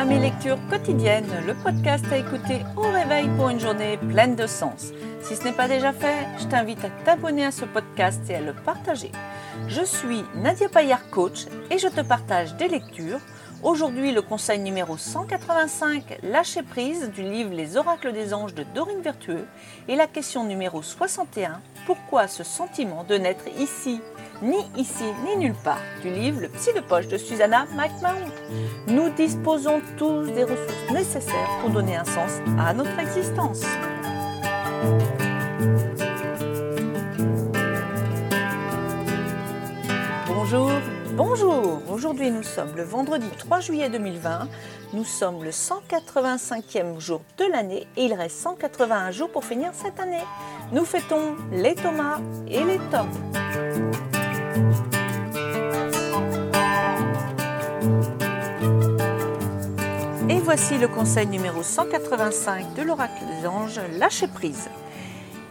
à mes lectures quotidiennes, le podcast à écouter au réveil pour une journée pleine de sens. Si ce n'est pas déjà fait, je t'invite à t'abonner à ce podcast et à le partager. Je suis Nadia Payard, coach, et je te partage des lectures. Aujourd'hui, le conseil numéro 185, Lâcher prise, du livre Les oracles des anges de Dorine Vertueux, et la question numéro 61, Pourquoi ce sentiment de n'être ici ni ici ni nulle part, du livre Le Psy de poche de Susanna McMahon. Nous disposons tous des ressources nécessaires pour donner un sens à notre existence. Bonjour Aujourd'hui nous sommes le vendredi 3 juillet 2020, nous sommes le 185e jour de l'année et il reste 181 jours pour finir cette année. Nous fêtons les Thomas et les Toms. Et voici le conseil numéro 185 de l'oracle des anges, lâcher prise.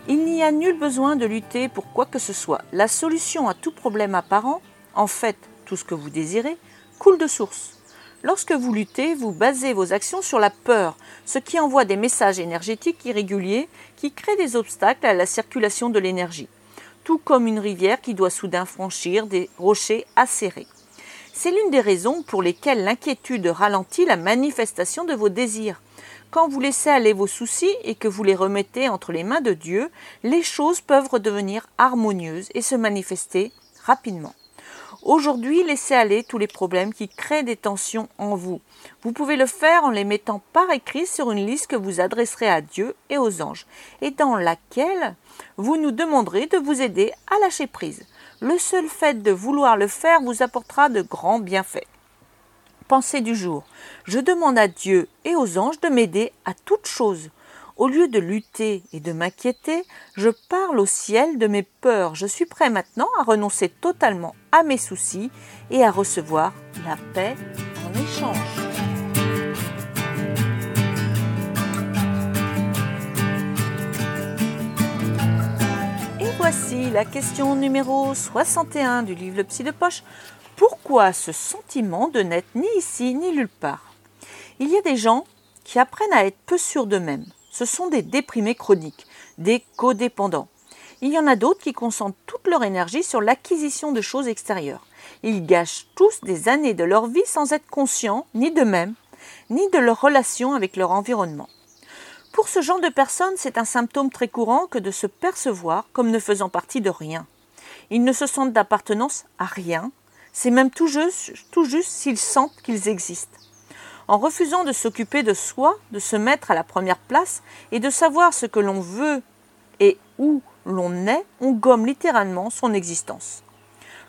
Il n'y a nul besoin de lutter pour quoi que ce soit. La solution à tout problème apparent, en fait tout ce que vous désirez, coule de source. Lorsque vous luttez, vous basez vos actions sur la peur, ce qui envoie des messages énergétiques irréguliers qui créent des obstacles à la circulation de l'énergie, tout comme une rivière qui doit soudain franchir des rochers acérés. C'est l'une des raisons pour lesquelles l'inquiétude ralentit la manifestation de vos désirs. Quand vous laissez aller vos soucis et que vous les remettez entre les mains de Dieu, les choses peuvent redevenir harmonieuses et se manifester rapidement. Aujourd'hui, laissez aller tous les problèmes qui créent des tensions en vous. Vous pouvez le faire en les mettant par écrit sur une liste que vous adresserez à Dieu et aux anges, et dans laquelle vous nous demanderez de vous aider à lâcher prise le seul fait de vouloir le faire vous apportera de grands bienfaits. Pensée du jour. Je demande à Dieu et aux anges de m'aider à toute chose. Au lieu de lutter et de m'inquiéter, je parle au ciel de mes peurs. Je suis prêt maintenant à renoncer totalement à mes soucis et à recevoir la paix en échange. voici la question numéro 61 du livre Le Psy de Poche. Pourquoi ce sentiment de n'être ni ici ni nulle part? Il y a des gens qui apprennent à être peu sûrs d'eux-mêmes. Ce sont des déprimés chroniques, des codépendants. Il y en a d'autres qui concentrent toute leur énergie sur l'acquisition de choses extérieures. Ils gâchent tous des années de leur vie sans être conscients ni d'eux-mêmes, ni de leur relation avec leur environnement. Pour ce genre de personnes, c'est un symptôme très courant que de se percevoir comme ne faisant partie de rien. Ils ne se sentent d'appartenance à rien, c'est même tout juste, tout juste s'ils sentent qu'ils existent. En refusant de s'occuper de soi, de se mettre à la première place et de savoir ce que l'on veut et où l'on est, on gomme littéralement son existence.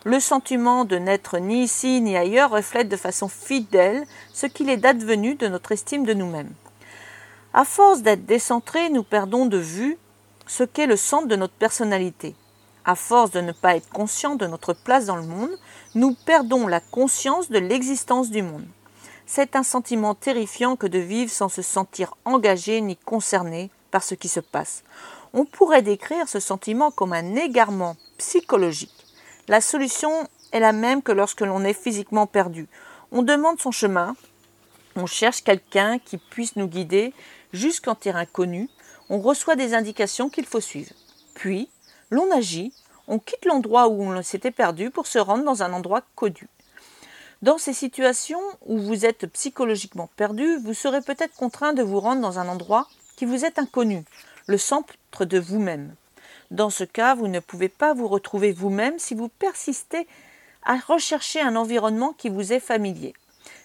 Le sentiment de n'être ni ici ni ailleurs reflète de façon fidèle ce qu'il est advenu de notre estime de nous-mêmes. À force d'être décentrés, nous perdons de vue ce qu'est le centre de notre personnalité. À force de ne pas être conscients de notre place dans le monde, nous perdons la conscience de l'existence du monde. C'est un sentiment terrifiant que de vivre sans se sentir engagé ni concerné par ce qui se passe. On pourrait décrire ce sentiment comme un égarement psychologique. La solution est la même que lorsque l'on est physiquement perdu. On demande son chemin, on cherche quelqu'un qui puisse nous guider jusqu'en terrain connu, on reçoit des indications qu'il faut suivre. Puis, l'on agit, on quitte l'endroit où on s'était perdu pour se rendre dans un endroit connu. Dans ces situations où vous êtes psychologiquement perdu, vous serez peut-être contraint de vous rendre dans un endroit qui vous est inconnu, le centre de vous-même. Dans ce cas, vous ne pouvez pas vous retrouver vous-même si vous persistez à rechercher un environnement qui vous est familier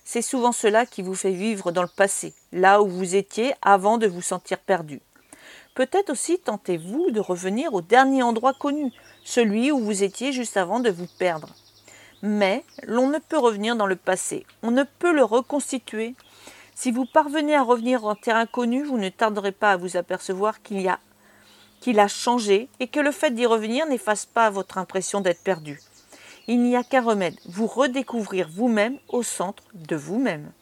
c'est souvent cela qui vous fait vivre dans le passé, là où vous étiez avant de vous sentir perdu. Peut-être aussi tentez-vous de revenir au dernier endroit connu, celui où vous étiez juste avant de vous perdre. Mais l'on ne peut revenir dans le passé, on ne peut le reconstituer. Si vous parvenez à revenir en terrain connu, vous ne tarderez pas à vous apercevoir qu'il y a qu'il a changé et que le fait d'y revenir n'efface pas votre impression d'être perdu il n'y a qu'un remède, vous redécouvrir vous-même au centre de vous-même.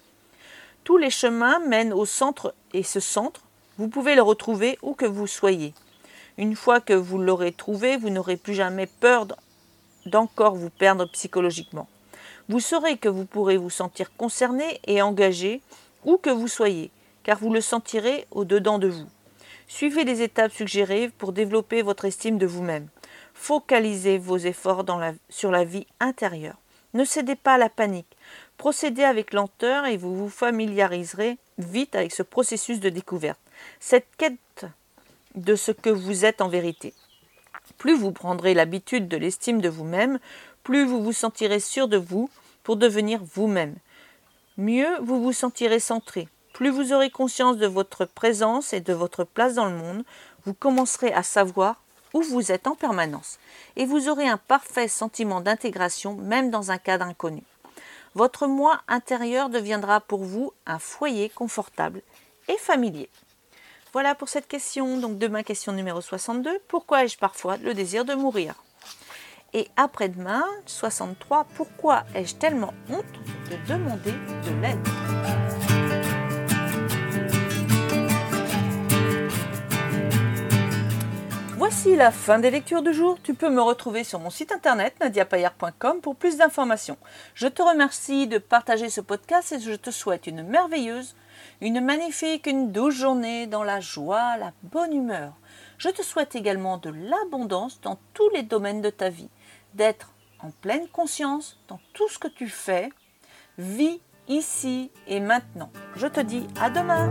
Tous les chemins mènent au centre et ce centre, vous pouvez le retrouver où que vous soyez. Une fois que vous l'aurez trouvé, vous n'aurez plus jamais peur d'encore vous perdre psychologiquement. Vous saurez que vous pourrez vous sentir concerné et engagé où que vous soyez, car vous le sentirez au-dedans de vous. Suivez les étapes suggérées pour développer votre estime de vous-même. Focalisez vos efforts sur la vie intérieure. Ne cédez pas à la panique. Procédez avec lenteur et vous vous familiariserez vite avec ce processus de découverte, cette quête de ce que vous êtes en vérité. Plus vous prendrez l'habitude de l'estime de vous-même, plus vous vous sentirez sûr de vous pour devenir vous-même. Mieux vous vous sentirez centré. Plus vous aurez conscience de votre présence et de votre place dans le monde, vous commencerez à savoir où vous êtes en permanence et vous aurez un parfait sentiment d'intégration même dans un cadre inconnu. Votre moi intérieur deviendra pour vous un foyer confortable et familier. Voilà pour cette question. Donc demain, question numéro 62. Pourquoi ai-je parfois le désir de mourir? Et après-demain, 63. Pourquoi ai-je tellement honte de demander de l'aide? Voici la fin des lectures du jour. Tu peux me retrouver sur mon site internet nadiapayer.com pour plus d'informations. Je te remercie de partager ce podcast et je te souhaite une merveilleuse, une magnifique, une douce journée dans la joie, la bonne humeur. Je te souhaite également de l'abondance dans tous les domaines de ta vie, d'être en pleine conscience dans tout ce que tu fais. Vis ici et maintenant. Je te dis à demain.